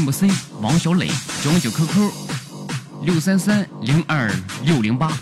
MC 王小磊，九九 QQ 六三三零二六零八。